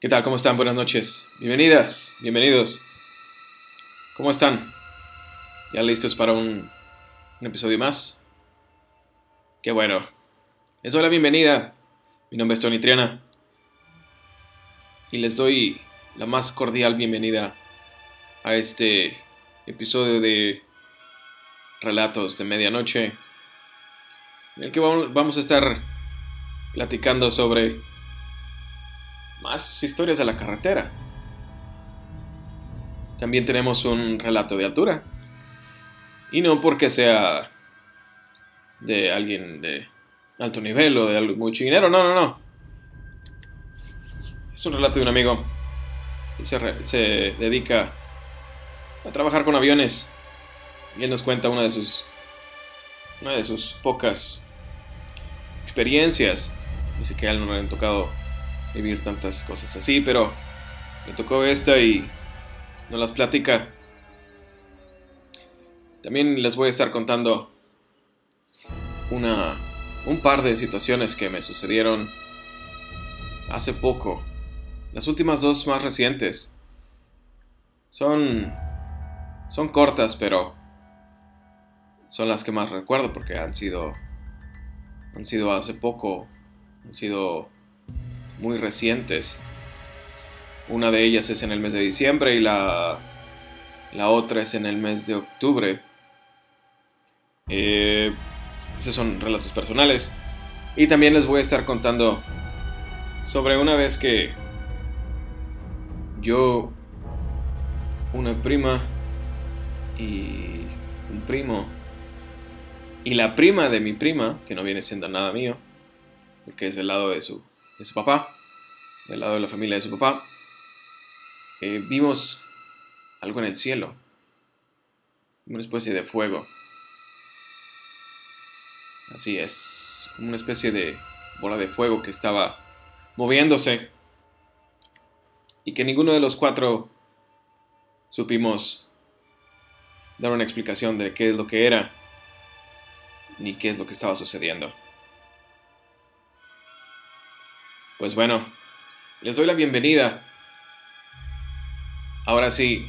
¿Qué tal? ¿Cómo están? Buenas noches. Bienvenidas, bienvenidos. ¿Cómo están? ¿Ya listos para un, un episodio más? Qué bueno. Les doy la bienvenida. Mi nombre es Tony Triana. Y les doy la más cordial bienvenida a este episodio de Relatos de Medianoche. En el que vamos a estar platicando sobre más historias de la carretera. También tenemos un relato de altura. Y no porque sea de alguien de alto nivel o de muy chinero, no, no, no. Es un relato de un amigo que se, se dedica a trabajar con aviones. Y él nos cuenta una de sus, una de sus pocas experiencias. Dice que a él no le han tocado vivir tantas cosas así, pero me tocó esta y no las platica. También les voy a estar contando una, un par de situaciones que me sucedieron hace poco. Las últimas dos más recientes son son cortas, pero son las que más recuerdo porque han sido han sido hace poco, han sido muy recientes. Una de ellas es en el mes de diciembre y la, la otra es en el mes de octubre. Eh, esos son relatos personales. Y también les voy a estar contando sobre una vez que yo, una prima y un primo y la prima de mi prima, que no viene siendo nada mío, porque es del lado de su de su papá, del lado de la familia de su papá, eh, vimos algo en el cielo, una especie de fuego. Así es, una especie de bola de fuego que estaba moviéndose y que ninguno de los cuatro supimos dar una explicación de qué es lo que era ni qué es lo que estaba sucediendo. Pues bueno, les doy la bienvenida. Ahora sí,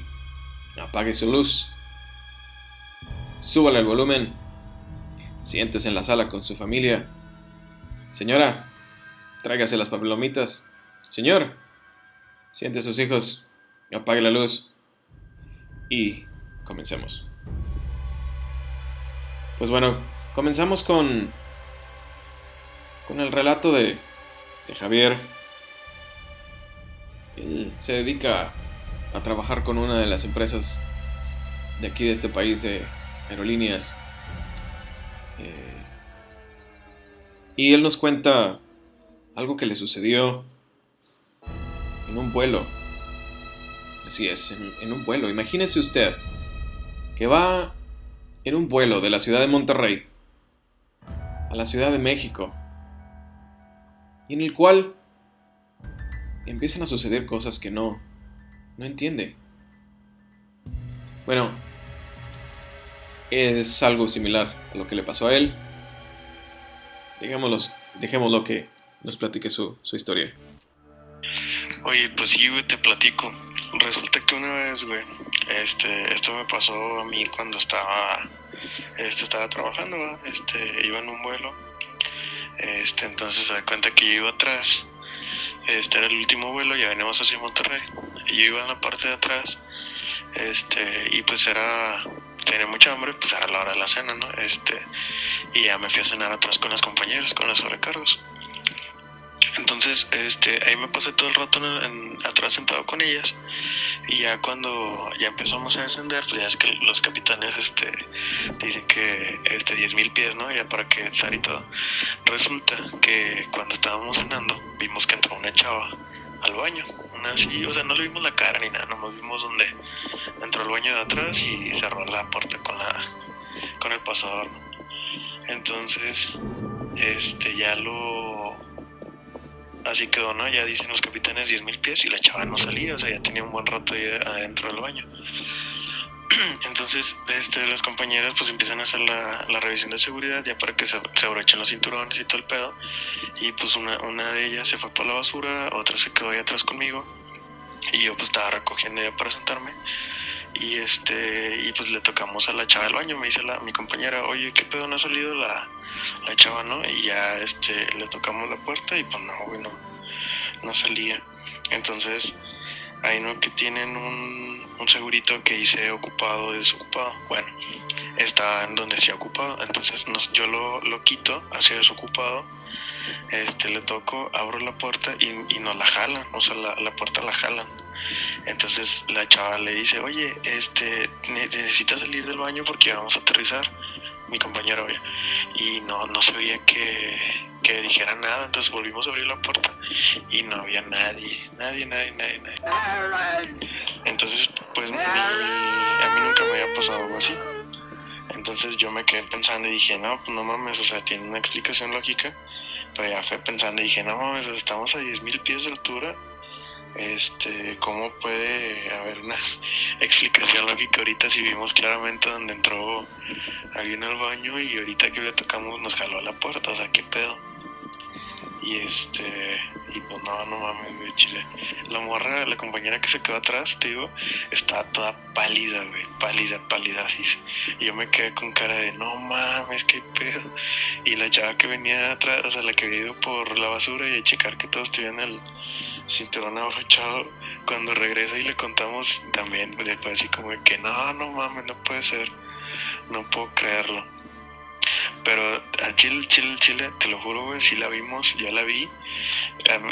apague su luz, súbale el volumen, siéntese en la sala con su familia. Señora, tráigase las papelomitas. Señor, siente a sus hijos, apague la luz y comencemos. Pues bueno, comenzamos con con el relato de Javier. Él se dedica a trabajar con una de las empresas de aquí de este país de aerolíneas. Eh, y él nos cuenta algo que le sucedió en un vuelo. Así es, en, en un vuelo. Imagínese usted que va en un vuelo de la ciudad de Monterrey a la Ciudad de México y en el cual empiezan a suceder cosas que no, no entiende. Bueno, es algo similar a lo que le pasó a él. Dejémoslo, dejémoslo que nos platique su, su historia. Oye, pues sí, güey, te platico. Resulta que una vez, güey, este, esto me pasó a mí cuando estaba, este, estaba trabajando, este, iba en un vuelo este, entonces se da cuenta que yo iba atrás. Este era el último vuelo, ya venimos hacia Monterrey. Yo iba en la parte de atrás. Este, y pues era tenía mucha hambre, pues era la hora de la cena, ¿no? Este, y ya me fui a cenar atrás con las compañeras, con los sobrecargos. Entonces, este, ahí me pasé todo el rato en, atrás sentado con ellas. Y ya cuando ya empezamos a descender, pues ya es que los capitanes este, dicen que este, 10.000 pies, ¿no? Ya para que estar y todo. Resulta que cuando estábamos cenando, vimos que entró una chava al baño. Una así, o sea, no le vimos la cara ni nada, nomás vimos donde entró al baño de atrás y cerró la puerta con, la, con el pasador. Entonces, este, ya lo Así quedó, ¿no? Ya dicen los capitanes 10.000 pies y la chava no salía, o sea, ya tenía un buen rato ahí adentro del baño. Entonces, este, las compañeras pues empiezan a hacer la, la revisión de seguridad ya para que se, se, abrochen los cinturones y todo el pedo. Y pues una, una de ellas se fue por la basura, otra se quedó ahí atrás conmigo. Y yo pues estaba recogiendo ya para sentarme. Y este, y pues le tocamos a la chava del baño, me dice la, mi compañera, oye, ¿qué pedo no ha salido la, la chava, no? Y ya este, le tocamos la puerta y pues no, güey, no, salía. Entonces, ahí no que tienen un, un segurito que dice ocupado, desocupado. Bueno, está en donde se ha ocupado. Entonces yo lo, lo quito hacia desocupado. Este, le toco, abro la puerta y, y nos la jalan, o sea, la, la, puerta la jalan. Entonces la chava le dice, oye, este, necesitas salir del baño porque vamos a aterrizar. Mi compañero, oye. Y no, no se veía que, que dijera nada, entonces volvimos a abrir la puerta y no había nadie, nadie, nadie, nadie, nadie. Entonces, pues a mí nunca me había pasado algo así. Entonces yo me quedé pensando y dije, no, pues no mames, o sea, tiene una explicación lógica. Pero ya fue pensando y dije, no mames, estamos a 10.000 pies de altura. Este, ¿cómo puede haber una explicación lógica ahorita si vimos claramente donde entró alguien al baño y ahorita que le tocamos nos jaló a la puerta? O sea, ¿qué pedo? Y este, y pues no, no mames, güey, chile. La morra, la compañera que se quedó atrás, te digo, estaba toda pálida, güey, pálida, pálida, así. Y yo me quedé con cara de, no mames, qué pedo. Y la chava que venía atrás, o sea, la que había ido por la basura y a checar que todos tuvieran el cinturón abrochado, cuando regresa y le contamos también, después así como de que, no, no mames, no puede ser, no puedo creerlo. Pero a Chile, Chile, Chile, te lo juro, güey, sí la vimos, yo la vi.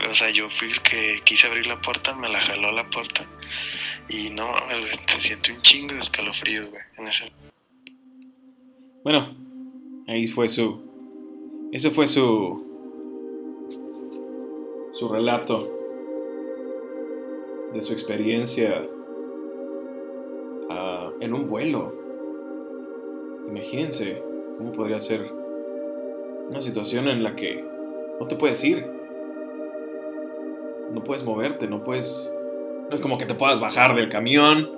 O sea, yo fui el que quise abrir la puerta, me la jaló la puerta. Y no, se siente un chingo de escalofrío, güey, en ese. Bueno, ahí fue su. Ese fue su. Su relato de su experiencia uh, en un vuelo. Imagínense ¿Cómo podría ser una situación en la que no te puedes ir? No puedes moverte, no puedes... No es como que te puedas bajar del camión,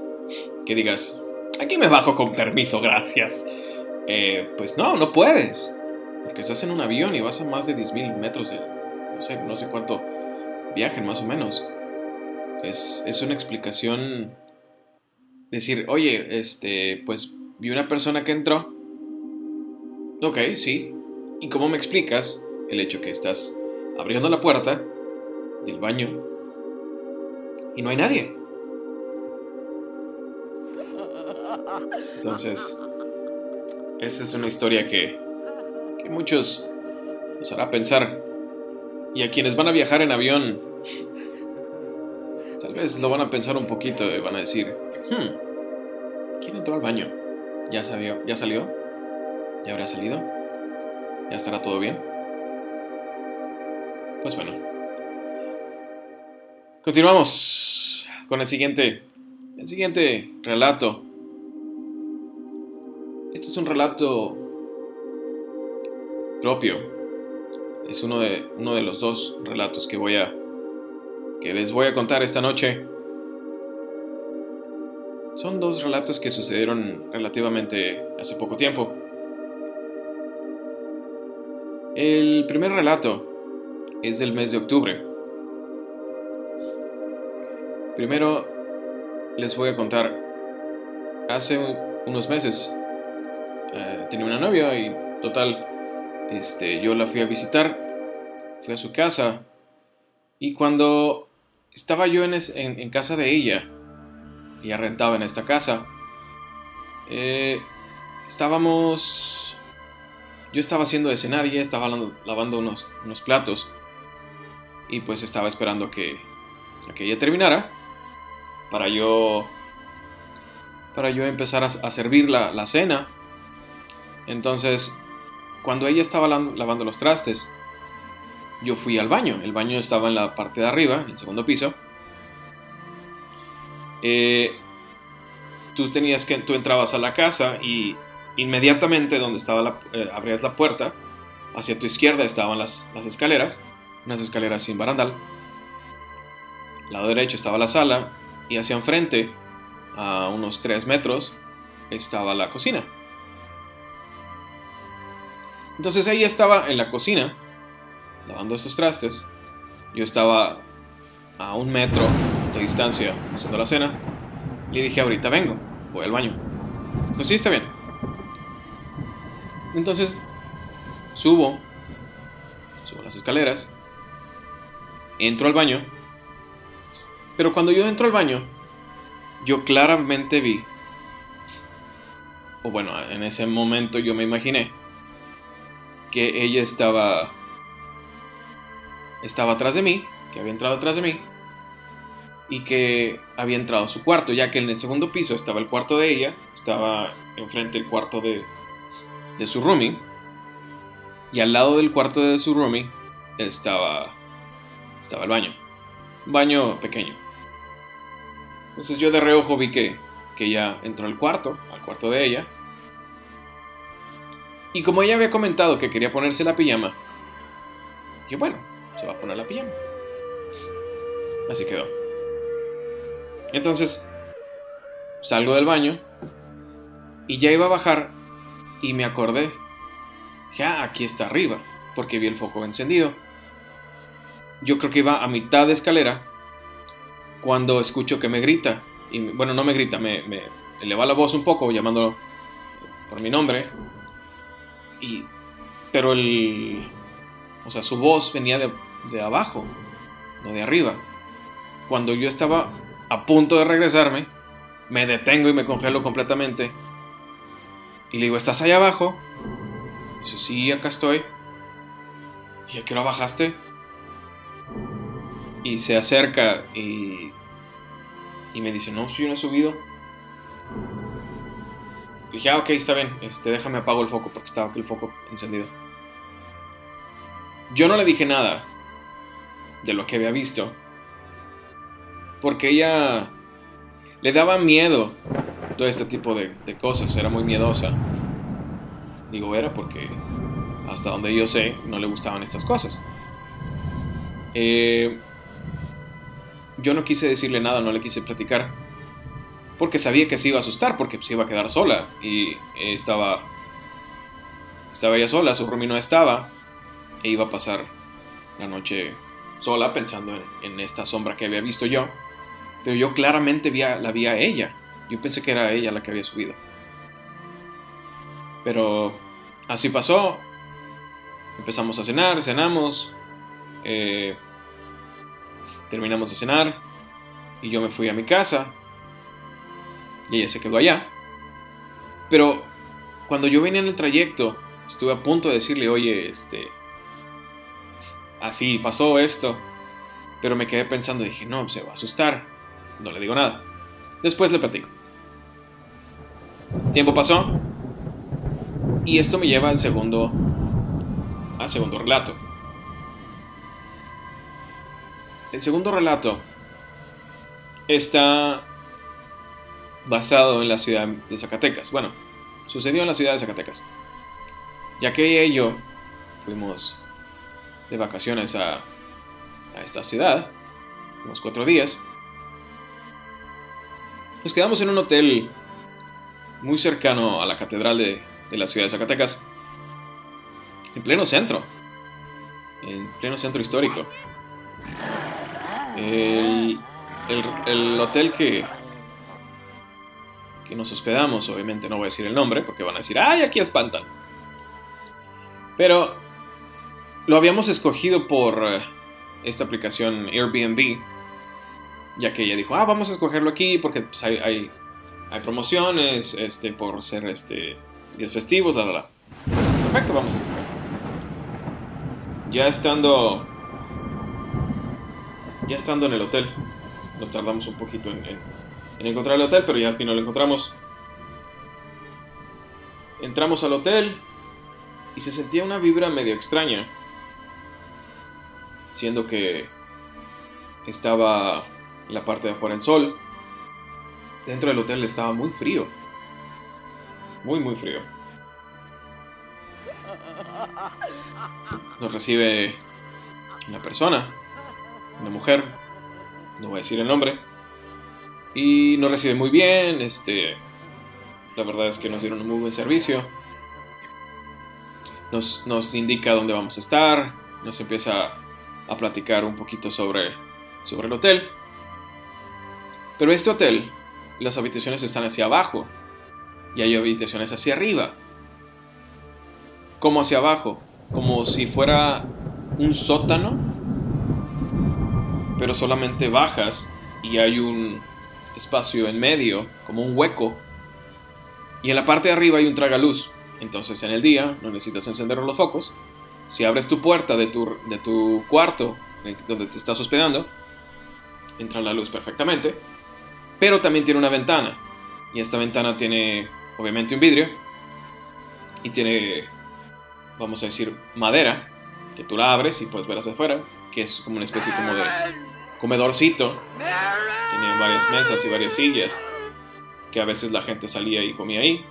que digas, aquí me bajo con permiso, gracias. Eh, pues no, no puedes. Porque estás en un avión y vas a más de 10.000 metros, de, no, sé, no sé cuánto viajen más o menos. Es, es una explicación decir, oye, este, pues vi una persona que entró Ok, sí. ¿Y cómo me explicas el hecho que estás abriendo la puerta del baño y no hay nadie? Entonces, esa es una historia que, que muchos nos hará pensar. Y a quienes van a viajar en avión, tal vez lo van a pensar un poquito y van a decir, hmm, ¿quién entró al baño? ¿Ya salió? ¿Ya salió? ¿Ya habrá salido? ¿Ya estará todo bien? Pues bueno. Continuamos con el siguiente. El siguiente relato. Este es un relato propio. Es uno de, uno de los dos relatos que voy a. que les voy a contar esta noche. Son dos relatos que sucedieron relativamente hace poco tiempo. El primer relato es del mes de octubre. Primero les voy a contar, hace unos meses eh, tenía una novia y total, este, yo la fui a visitar, fui a su casa y cuando estaba yo en, en, casa de ella, ella rentaba en esta casa, eh, estábamos yo estaba haciendo de cenar y estaba lavando unos, platos. Y pues estaba esperando a que, a que ella terminara para yo para yo empezar a, servir la, la, cena. Entonces, cuando ella estaba lavando los trastes, yo fui al baño. El baño estaba en la parte de arriba, en el segundo piso. Eh, tú tenías que, tú entrabas a la casa y Inmediatamente donde estaba eh, abrías la puerta, hacia tu izquierda estaban las, escaleras, unas escaleras sin barandal. Al lado derecho estaba la sala y hacia enfrente, a unos 3 metros, estaba la cocina. Entonces ella estaba en la cocina, lavando estos trastes. Yo estaba a un metro de distancia haciendo la cena. Le dije, ahorita vengo, voy al baño. Dijo, sí, está bien. Entonces, subo, subo las escaleras, entro al baño. Pero cuando yo entro al baño, yo claramente vi, o bueno, en ese momento yo me imaginé, que ella estaba estaba atrás de mí, que había entrado atrás de mí y que había entrado a su cuarto, ya que en el segundo piso estaba el cuarto de ella, estaba enfrente el cuarto de, de su roomie y al lado del cuarto de su roomie estaba estaba el baño, un baño pequeño. Entonces yo de reojo vi que, que ella entró al cuarto, al cuarto de ella, y como ella había comentado que quería ponerse la pijama, dije, bueno, se va a poner la pijama. Así quedó. Entonces, salgo del baño y ya iba a bajar y me acordé. Ya, aquí está arriba, porque vi el foco encendido. Yo creo que iba a mitad de escalera cuando escucho que me grita. Y, bueno, no me grita, me, me eleva la voz un poco llamándolo por mi nombre y, pero el, o sea, su voz venía de, de abajo, no de arriba. Cuando yo estaba a punto de regresarme, me detengo y me congelo completamente. Y le digo, ¿estás allá abajo? dice, sí, acá estoy. ¿Y a qué bajaste? Y se acerca y, y me dice, no, si yo no he subido dije, ah, ok, está bien, este, déjame apago el foco porque estaba aquí el foco encendido. Yo no le dije nada de lo que había visto, porque ella le daba miedo todo este tipo de, cosas, era muy miedosa. Digo, era porque hasta donde yo sé no le gustaban estas cosas. Eh, yo no quise decirle nada, no le quise platicar porque sabía que se iba a asustar, porque se iba a quedar sola y estaba, estaba ella sola, su roomie no estaba e iba a pasar la noche sola pensando en, esta sombra que había visto yo, pero yo claramente la vi a ella, yo pensé que era ella la que había subido. Pero así pasó, empezamos a cenar, cenamos, eh, terminamos de cenar y yo me fui a mi casa y ella se quedó allá. Pero cuando yo venía en el trayecto, estuve a punto de decirle, oye, este, así pasó esto. Pero me quedé pensando, dije, no, se va a asustar. No le digo nada. Después le platico. Tiempo pasó. Y esto me lleva al segundo, al segundo relato. El segundo relato está basado en la ciudad de Zacatecas. Bueno, sucedió en la ciudad de Zacatecas. Ya que ella y yo fuimos de vacaciones a, a esta ciudad, unos cuatro días. Nos quedamos en un hotel muy cercano a la catedral de, de la ciudad de Zacatecas, en pleno centro, en pleno centro histórico. El, el, el hotel que, que nos hospedamos, obviamente no voy a decir el nombre porque van a decir, ¡ay, aquí espantan! Pero lo habíamos escogido por eh, esta aplicación Airbnb, ya que ella dijo, ah, vamos a escogerlo aquí porque pues, hay, hay, promociones este, por ser este, días festivos, la, la, la. Perfecto, vamos a escoger. Ya estando, ya estando en el hotel, nos tardamos un poquito en en encontrar el hotel, pero ya al final lo encontramos. Entramos al hotel y se sentía una vibra medio extraña, siendo que estaba en la parte de afuera en sol. Dentro del hotel estaba muy frío, muy muy frío. Nos recibe una persona, una mujer, no voy a decir el nombre y nos recibe muy bien, este, La verdad es que nos dieron un muy buen servicio. Nos, nos indica dónde vamos a estar. Nos empieza a platicar un poquito sobre, sobre el hotel. Pero este hotel, las habitaciones están hacia abajo y hay habitaciones hacia arriba. Como hacia abajo, como si fuera un sótano, pero solamente bajas y hay un espacio en medio, como un hueco. Y en la parte de arriba hay un tragaluz. Entonces en el día no necesitas encender los focos. Si abres tu puerta de tu, de tu cuarto donde te estás hospedando, entra la luz perfectamente. Pero también tiene una ventana. Y esta ventana tiene obviamente un vidrio. Y tiene, vamos a decir, madera. Que tú la abres y puedes ver hacia afuera. Que es como una especie como de comedorcito. Tenía varias mesas y varias sillas. Que a veces la gente salía y comía ahí.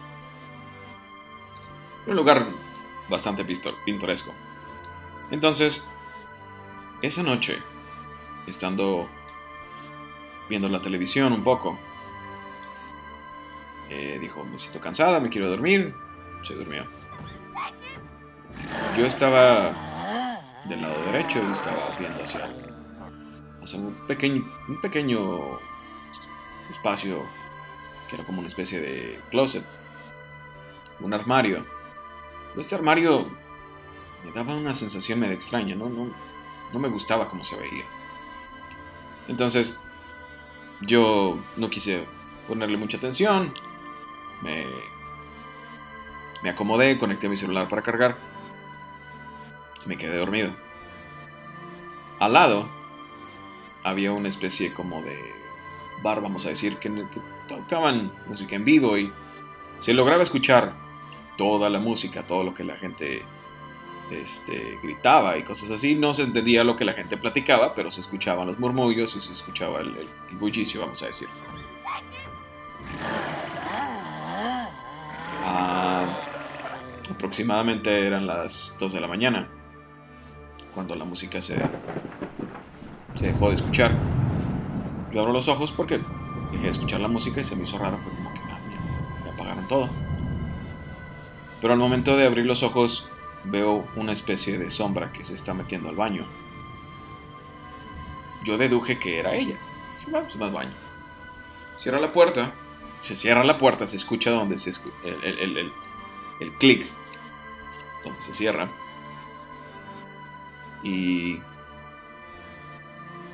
Un lugar bastante pintoresco. Entonces, esa noche, estando viendo la televisión un poco, eh, dijo, me siento cansada, me quiero dormir. Se durmió. Yo estaba del lado derecho y estaba viendo hacia, un, pequeño, un pequeño espacio que era como una especie de closet, un armario este armario me daba una sensación medio extraña, ¿no? No, me gustaba cómo se veía. Entonces, yo no quise ponerle mucha atención. Me, me acomodé, conecté mi celular para cargar. Me quedé dormido. Al lado había una especie como de bar, vamos a decir, que, que tocaban música en vivo y se lograba escuchar toda la música, todo lo que la gente este, gritaba y cosas así. No se entendía lo que la gente platicaba, pero se escuchaban los murmullos y se escuchaba el, bullicio, vamos a decir. Ah, aproximadamente eran las 2 de la mañana cuando la música se, se dejó de escuchar. Yo abro los ojos porque dejé de escuchar la música y se me hizo raro, fue como que ah, me apagaron todo. Pero al momento de abrir los ojos veo una especie de sombra que se está metiendo al baño. Yo deduje que era ella. Dije, pues más baño. Cierra la puerta. Se cierra la puerta, se escucha donde se escucha el, el, el clic. Donde se cierra. Y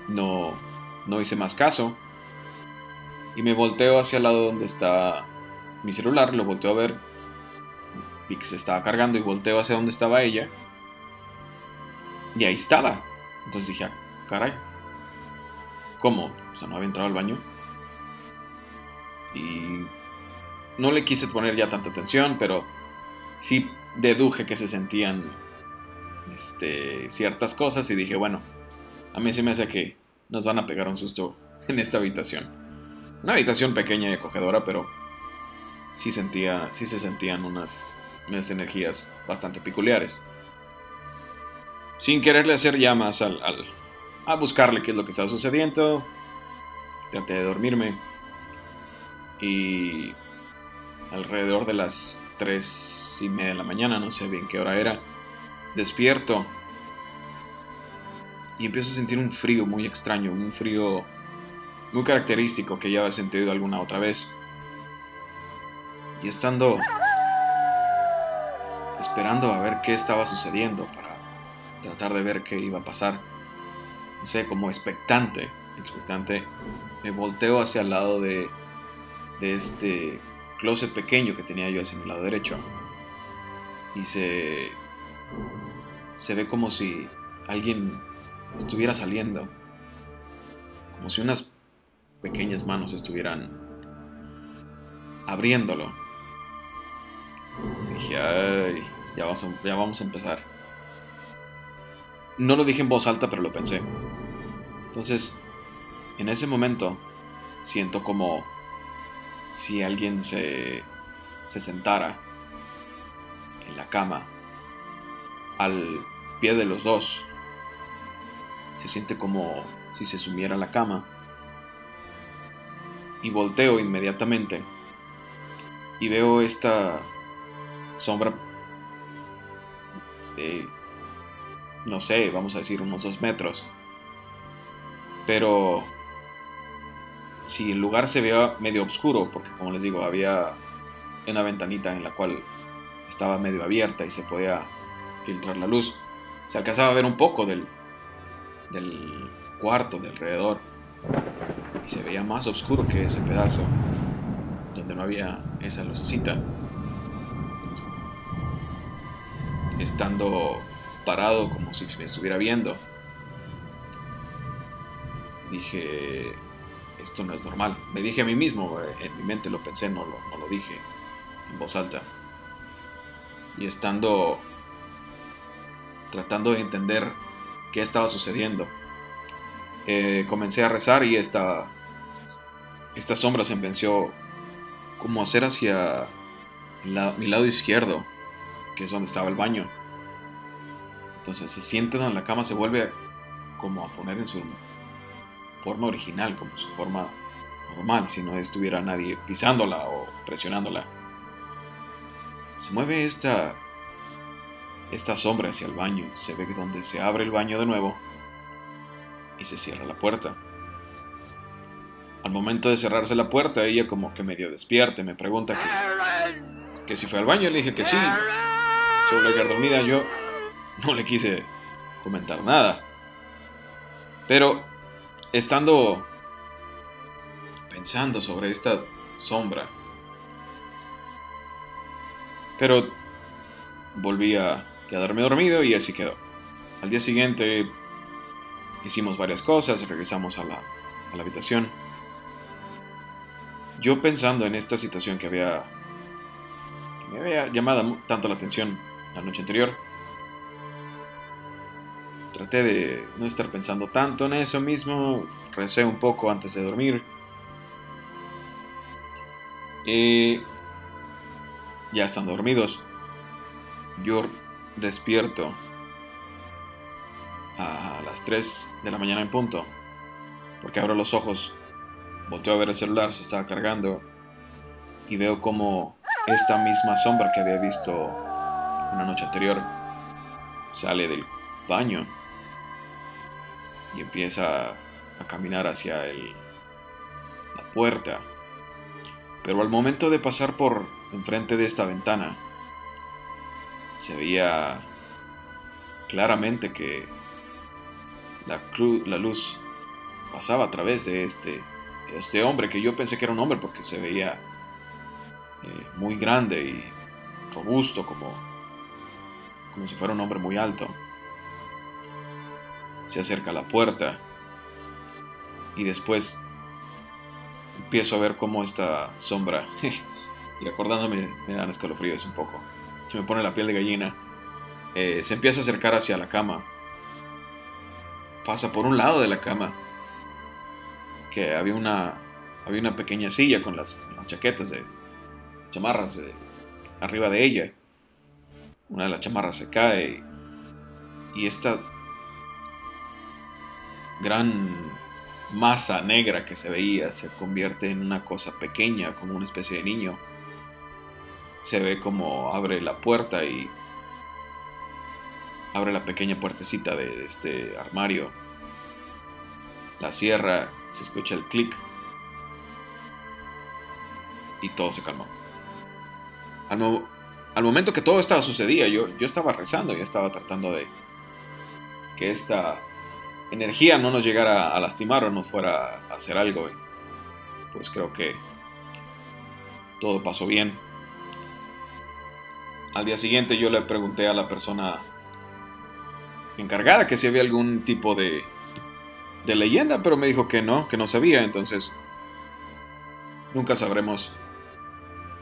no, no hice más caso. Y me volteo hacia el lado donde está mi celular, lo volteo a ver y que se estaba cargando y volteo hacia donde estaba ella. Y ahí estaba. Entonces dije, ah, caray. ¿Cómo? O sea, no había entrado al baño. Y no le quise poner ya tanta atención, pero sí deduje que se sentían este, ciertas cosas y dije, bueno, a mí se me hace que nos van a pegar un susto en esta habitación. Una habitación pequeña y acogedora, pero sí sentía, sí se sentían unas unas energías bastante peculiares. Sin quererle hacer llamas al, a buscarle qué es lo que estaba sucediendo, traté de dormirme y alrededor de las 3 y media de la mañana, no sé bien qué hora era, despierto y empiezo a sentir un frío muy extraño, un frío muy característico que ya había sentido alguna otra vez. Y estando esperando a ver qué estaba sucediendo para tratar de ver qué iba a pasar. No sé, como expectante, expectante, me volteo hacia el lado de, de este closet pequeño que tenía yo hacia mi lado derecho. Y se, se ve como si alguien estuviera saliendo. Como si unas pequeñas manos estuvieran abriéndolo. dije, ay, ya vamos, a, ya vamos a empezar. No lo dije en voz alta, pero lo pensé. Entonces, en ese momento, siento como si alguien se, se sentara en la cama al pie de los dos. Se siente como si se sumiera en la cama. Y volteo inmediatamente. y veo esta sombra, no sé, vamos a decir unos dos metros. Pero si el lugar se veía medio oscuro, porque como les digo, había una ventanita en la cual estaba medio abierta y se podía filtrar la luz, se alcanzaba a ver un poco del, del cuarto de alrededor y se veía más oscuro que ese pedazo donde no había esa lucecita. Estando parado como si me estuviera viendo, dije, esto no es normal. Me dije a mí mismo, eh, en mi mente lo pensé, no lo, no lo dije en voz alta. Y estando tratando de entender qué estaba sucediendo, eh, comencé a rezar y esta, esta sombra se empezó como hacer hacia mi lado izquierdo, que es donde estaba el baño. Entonces se siente en la cama, se vuelve como a poner en su forma original, como su forma normal, si no estuviera nadie pisándola o presionándola. Se mueve esta, esta sombra hacia el baño, se ve donde se abre el baño de nuevo y se cierra la puerta. Al momento de cerrarse la puerta, ella como que medio despierte, me pregunta que, que si fue al baño, le dije que sí. Sobre quedar dormida, yo no le quise comentar nada. Pero estando pensando sobre esta sombra, pero volví a quedarme dormido y así quedó. Al día siguiente hicimos varias cosas, regresamos a la, a la habitación. Yo pensando en esta situación que había, que me había llamado tanto la atención la noche anterior, traté de no estar pensando tanto en eso mismo, recé un poco antes de dormir. Y ya están dormidos. Yo despierto a las 3 de la mañana en punto, porque abro los ojos, volteo a ver el celular, se estaba cargando y veo como esta misma sombra que había visto una noche anterior sale del baño y empieza a caminar hacia el, la puerta. Pero al momento de pasar por enfrente de esta ventana, se veía claramente que la, la luz pasaba a través de este, este hombre, que yo pensé que era un hombre porque se veía eh, muy grande y robusto, como, como si fuera un hombre muy alto. Se acerca a la puerta y después empiezo a ver cómo esta sombra, y acordándome me dan escalofríos un poco, se me pone la piel de gallina, eh, se empieza a acercar hacia la cama, pasa por un lado de la cama, que había una, había una pequeña silla con las, chaquetas de chamarras arriba de ella. Una de las chamarras se cae y esta gran masa negra que se veía se convierte en una cosa pequeña, como una especie de niño. Se ve como abre la puerta y abre la pequeña puertecita de este armario. La cierra, se escucha el clic y todo se calmó. Al, momento que todo estaba sucedía, yo, yo estaba rezando, yo estaba tratando de que esta energía no nos llegara a lastimar o nos fuera a hacer algo. Pues creo que todo pasó bien. Al día siguiente yo le pregunté a la persona encargada que si había algún tipo de, de leyenda, pero me dijo que no, que no sabía, entonces nunca sabremos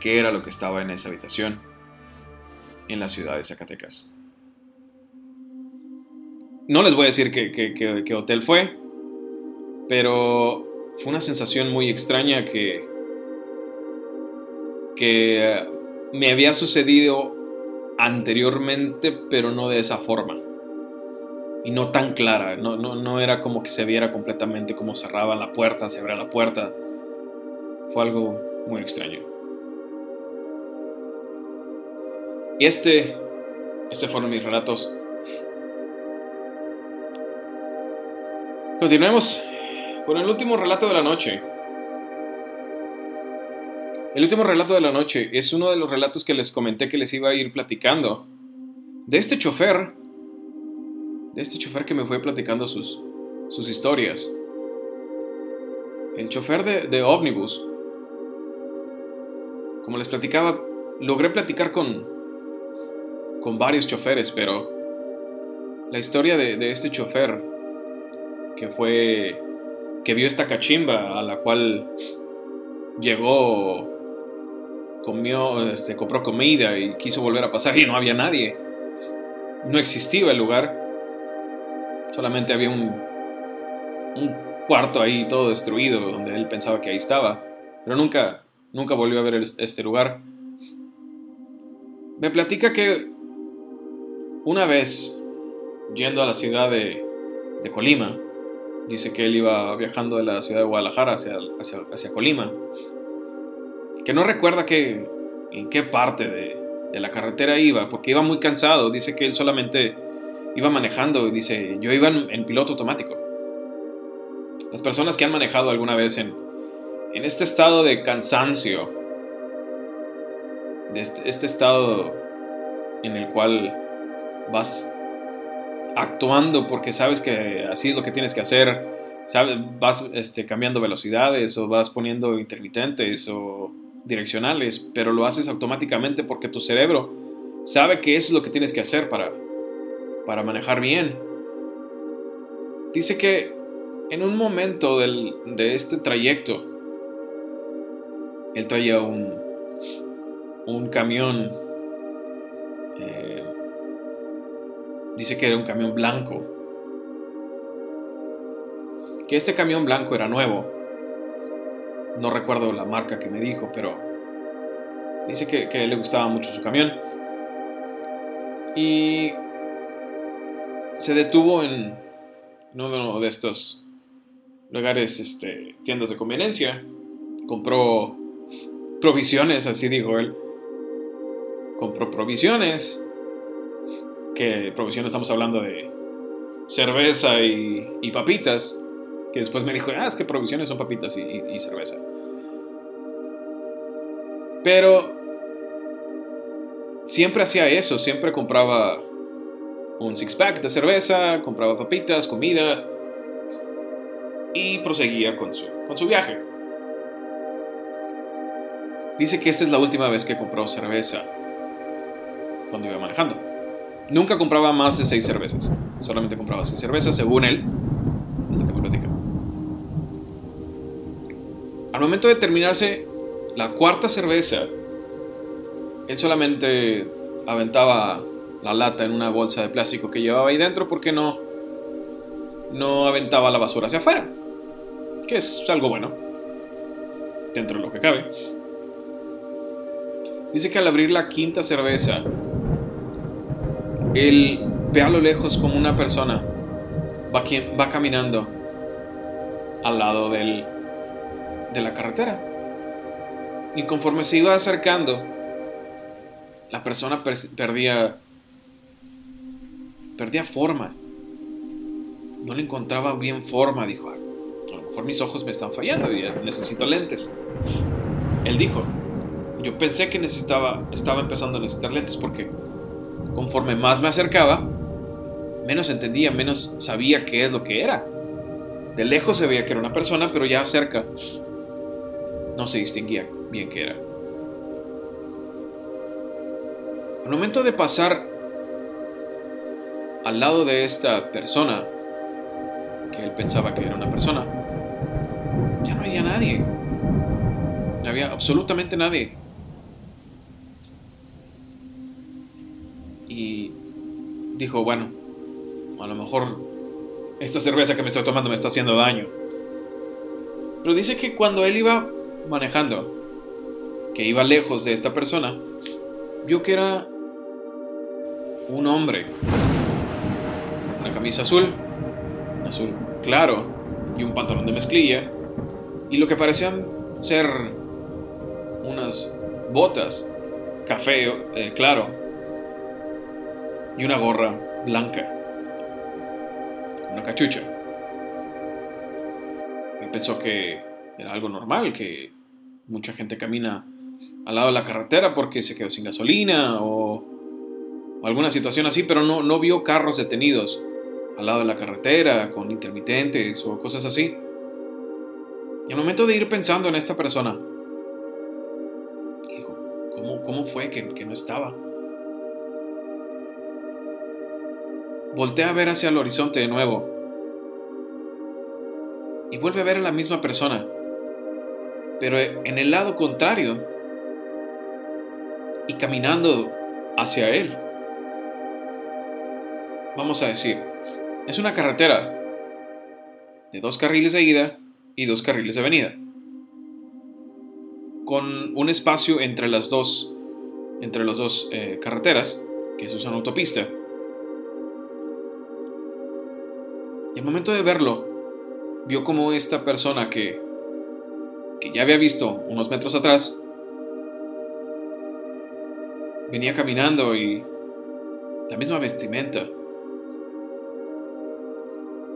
qué era lo que estaba en esa habitación en la ciudad de Zacatecas. No les voy a decir qué, hotel fue, pero fue una sensación muy extraña que, que me había sucedido anteriormente, pero no de esa forma y no tan clara. No, no, era como que se viera completamente cómo cerraban la puerta, se abría la puerta. Fue algo muy extraño. Y este, este fueron mis relatos. Continuemos con el último relato de la noche. El último relato de la noche es uno de los relatos que les comenté que les iba a ir platicando. De este chofer. De este chofer que me fue platicando sus, sus historias. El chofer de, de ómnibus. Como les platicaba, logré platicar con, con varios choferes, pero la historia de, este chofer que fue que vio esta cachimba a la cual llegó comió este, compró comida y quiso volver a pasar y no había nadie. No existía el lugar. Solamente había un un cuarto ahí todo destruido donde él pensaba que ahí estaba pero nunca nunca volvió a ver este lugar. Me platica que una vez, yendo a la ciudad de, Colima, dice que él iba viajando de la ciudad de Guadalajara hacia, hacia, Colima, que no recuerda que, en qué parte de, de, la carretera iba, porque iba muy cansado, dice que él solamente iba manejando, dice, yo iba en, piloto automático. Las personas que han manejado alguna vez en, en este estado de cansancio, de este, este estado en el cual vas actuando porque sabes que así es lo que tienes que hacer, sabes, vas este, cambiando velocidades o vas poniendo intermitentes o direccionales, pero lo haces automáticamente porque tu cerebro sabe que eso es lo que tienes que hacer para, para manejar bien. Dice que en un momento de este trayecto, él traía un, un camión eh, dice que era un camión blanco. Que este camión blanco era nuevo. No recuerdo la marca que me dijo, pero dice que, le gustaba mucho su camión. Y se detuvo en uno de estos lugares, este, tiendas de conveniencia. Compró provisiones, así dijo él. Compró provisiones que provisión estamos hablando de cerveza y, papitas, que después me dijo, ah, es que provisiones son papitas y, cerveza. Pero siempre hacía eso, siempre compraba un six-pack de cerveza, compraba papitas, comida y proseguía con su, con su viaje. Dice que esta es la última vez que compró cerveza cuando iba manejando. Nunca compraba más de seis cervezas. Solamente compraba seis cervezas, según él. Al momento de terminarse la cuarta cerveza, él solamente aventaba la lata en una bolsa de plástico que llevaba ahí dentro porque no, no aventaba la basura hacia afuera. Que es algo bueno. Dentro de lo que cabe. Dice que al abrir la quinta cerveza, él ve a lo lejos como una persona va, va caminando al lado del, de la carretera. Y conforme se iba acercando, la persona perdía, perdía forma. No le encontraba bien forma, dijo. A lo mejor mis ojos me están fallando y necesito lentes. Él dijo, yo pensé que necesitaba, estaba empezando a necesitar lentes porque Conforme más me acercaba, menos entendía, menos sabía qué es lo que era. De lejos se veía que era una persona, pero ya cerca no se distinguía bien qué era. Al momento de pasar al lado de esta persona, que él pensaba que era una persona, ya no había nadie. No había absolutamente nadie. Y dijo, bueno, a lo mejor esta cerveza que me estoy tomando me está haciendo daño. Pero dice que cuando él iba manejando, que iba lejos de esta persona, vio que era un hombre. Una camisa azul, azul claro, y un pantalón de mezclilla, y lo que parecían ser unas botas, café eh, claro, y una gorra blanca, una cachucha. Él pensó que era algo normal, que mucha gente camina al lado de la carretera porque se quedó sin gasolina o, alguna situación así, pero no, no vio carros detenidos al lado de la carretera con intermitentes o cosas así. Y al momento de ir pensando en esta persona, dijo, ¿cómo, cómo fue que, que no estaba? Voltea a ver hacia el horizonte de nuevo. Y vuelve a ver a la misma persona, pero en el lado contrario. Y caminando hacia él. Vamos a decir, es una carretera. De dos carriles de ida y dos carriles de venida, con un espacio entre las dos, entre las dos eh, carreteras que se usan autopista. Y al momento de verlo, vio como esta persona que, que ya había visto unos metros atrás, venía caminando y la misma vestimenta.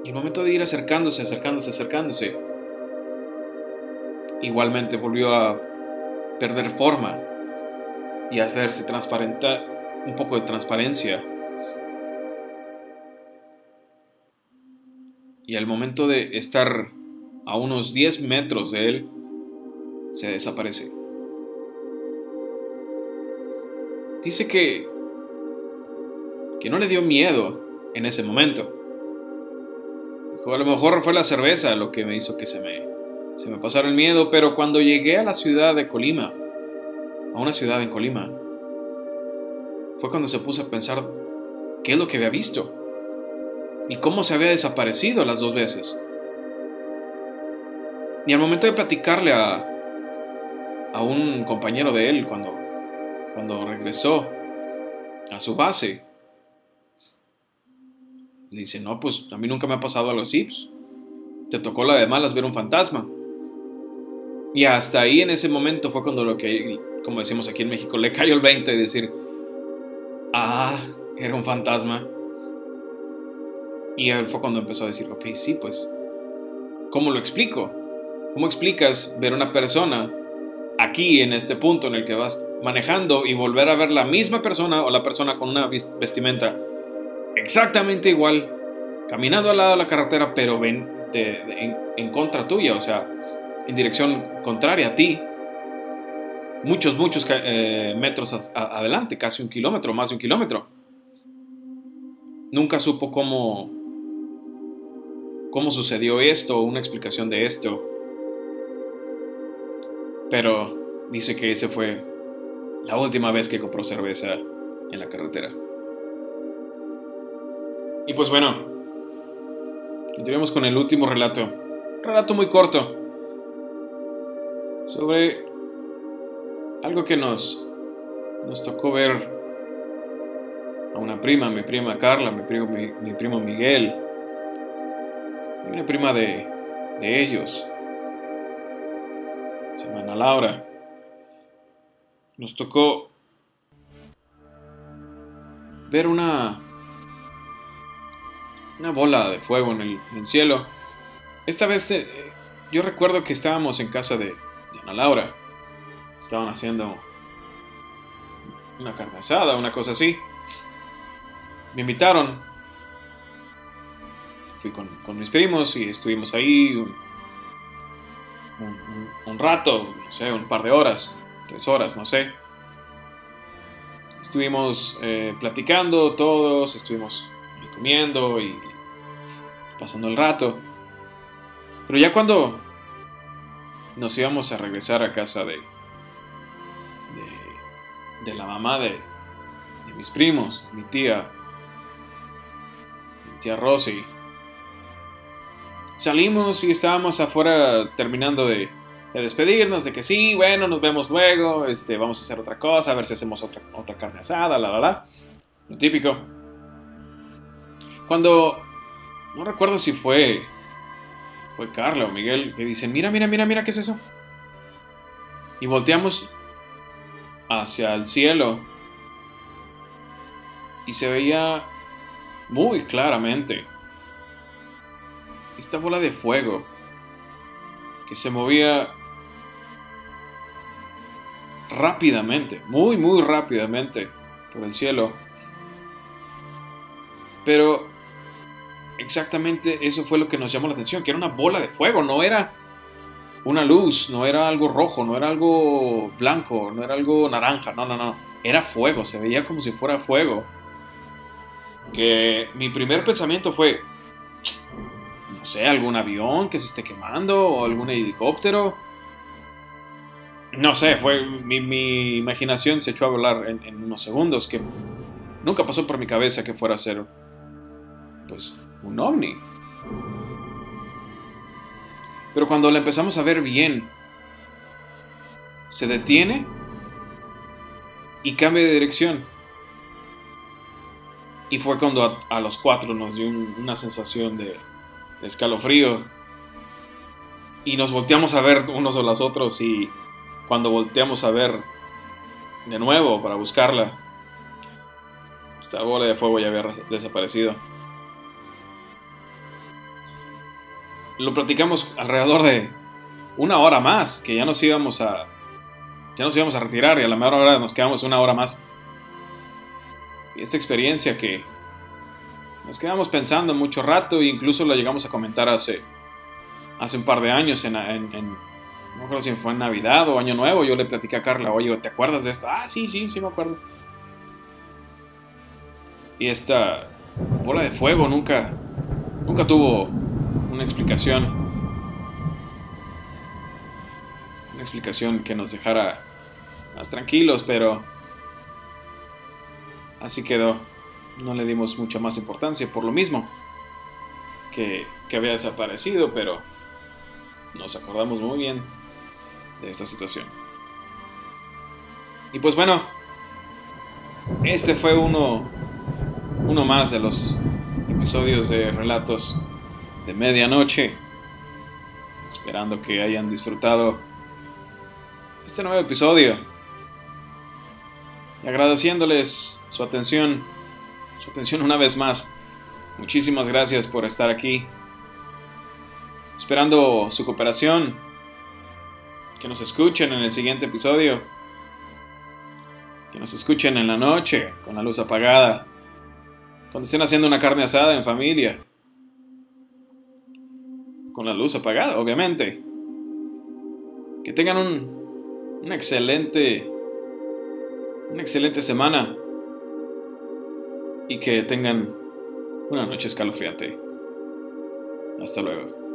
Y el momento de ir acercándose, acercándose, acercándose, igualmente volvió a perder forma y hacerse transparente, un poco de transparencia. Y al momento de estar a unos 10 metros de él, se desaparece. dice que, que no le dio miedo en ese momento. Dijo, a lo mejor fue la cerveza lo que me hizo que se me, se me pasara el miedo, pero cuando llegué a la ciudad de Colima, a una ciudad en Colima, fue cuando se puso a pensar qué es lo que había visto y cómo se había desaparecido las dos veces. Y al momento de platicarle a, a un compañero de él cuando cuando regresó a su base, le dice, no, pues a mí nunca me ha pasado algo así. Pues, te tocó la de malas ver un fantasma. Y hasta ahí en ese momento fue cuando lo que, como decimos aquí en México, le cayó el 20 y decir, ah, era un fantasma. Y él fue cuando empezó a decir, ok, sí, pues, ¿cómo lo explico? ¿Cómo explicas ver una persona aquí en este punto en el que vas manejando y volver a ver la misma persona o la persona con una vestimenta exactamente igual, caminando al lado de la carretera, pero ven en, contra tuya, o sea, en dirección contraria a ti, muchos, muchos eh, metros adelante, casi un kilómetro, más de un kilómetro. Nunca supo cómo, cómo sucedió esto, una explicación de esto. Pero dice que ese fue la última vez que compró cerveza en la carretera. Y pues bueno, continuemos con el último relato. Relato muy corto. Sobre algo que nos, nos tocó ver a una prima, mi prima Carla, mi primo, mi, primo Miguel, una prima de, de ellos, se llama Ana Laura nos tocó ver una una bola de fuego en el, cielo. Esta vez eh, yo recuerdo que estábamos en casa de, Ana Laura. Estaban haciendo una carne asada, una cosa así. Me invitaron. Con, mis primos y estuvimos ahí un, un rato, no sé, un par de horas tres horas, no sé. Estuvimos eh, platicando todos, estuvimos comiendo y pasando el rato. Pero ya cuando nos íbamos a regresar a casa de, de, la mamá de, de mis primos, mi tía, mi tía Rosy, salimos y estábamos afuera terminando de, de despedirnos, de que sí, bueno, nos vemos luego, este, vamos a hacer otra cosa, a ver si hacemos otra, otra carne asada, la, la, la. Lo típico. Cuando, no recuerdo si fue, fue Carla o Miguel, que dicen, mira, mira, mira, mira, ¿qué es eso? Y volteamos hacia el cielo. y se veía muy claramente esta bola de fuego que se movía rápidamente, muy, muy rápidamente por el cielo. Pero exactamente eso fue lo que nos llamó la atención, que era una bola de fuego, no era una luz, no era algo rojo, no era algo blanco, no era algo naranja, no, no, no, era fuego, se veía como si fuera fuego. Que mi primer pensamiento fue, no sé, algún avión que se esté quemando o algún helicóptero. No sé, fue mi, imaginación se echó a volar en, unos segundos que nunca pasó por mi cabeza que fuera a ser pues un ovni. Pero cuando la empezamos a ver bien, se detiene y cambia de dirección. Y fue cuando a, los cuatro nos dio una sensación de, de, escalofrío. Y nos volteamos a ver unos a los otros y cuando volteamos a ver de nuevo para buscarla, esta bola de fuego ya había desaparecido. Lo platicamos alrededor de una hora más, que ya nos íbamos a ya nos íbamos a retirar y a la mejor hora nos quedamos una hora más. Y esta experiencia que nos quedamos pensando mucho rato e incluso la llegamos a comentar hace, hace un par de años en, no recuerdo si fue en Navidad o Año Nuevo, yo le platicé a Carla, oye, ¿te acuerdas de esto? Ah, sí, sí, sí me acuerdo. Y esta bola de fuego nunca, nunca tuvo una explicación. Una explicación que nos dejara más tranquilos, pero así quedó. No le dimos mucha más importancia por lo mismo que, que había desaparecido, pero nos acordamos muy bien de esta situación. Y pues bueno, este fue uno, uno más de los episodios de relatos de medianoche. Esperando que hayan disfrutado este nuevo episodio. Y agradeciéndoles su atención, su atención una vez más. Muchísimas gracias por estar aquí. Esperando su cooperación. Que nos escuchen en el siguiente episodio. Que nos escuchen en la noche, con la luz apagada. Cuando estén haciendo una carne asada en familia. Con la luz apagada, obviamente. Que tengan un, un excelente una excelente semana y que tengan una noche escalofriante. Hasta luego.